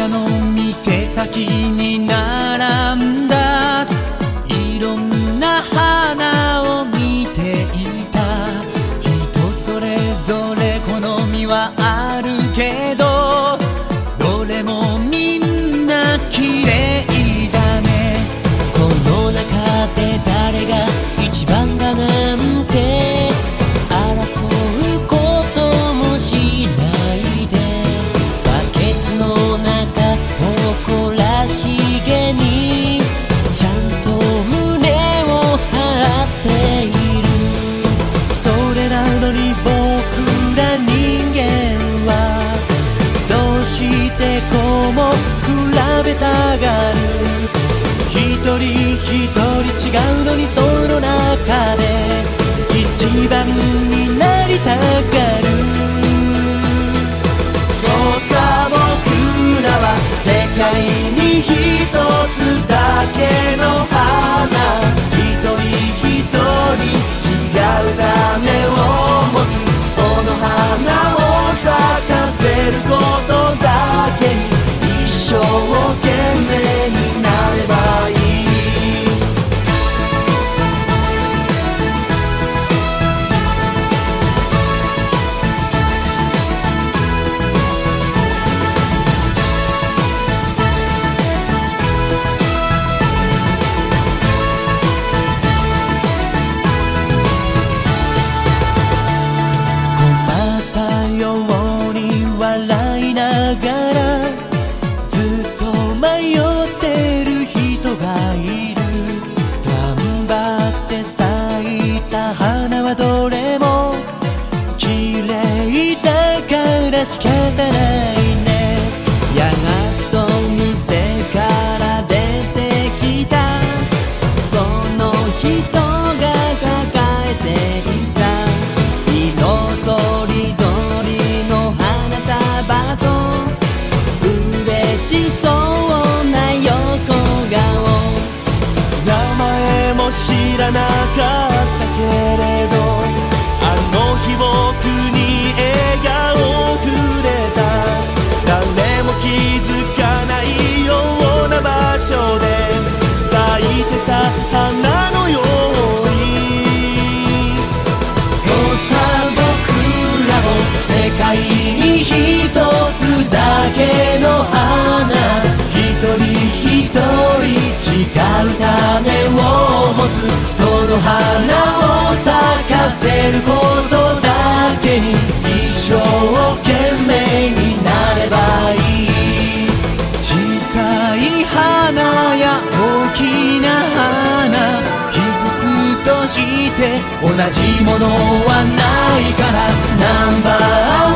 屋の店先に猫も比べたがる。一人一人違うのにその中で一番になりたがる。そうさ僕らは世界に一つだけの花知らなかったけれどあの日僕に笑顔をくれた。誰も気づかないような場所で咲いてた花のように。そうさ僕らも世界に一つだけの花。同じものはないからナンバー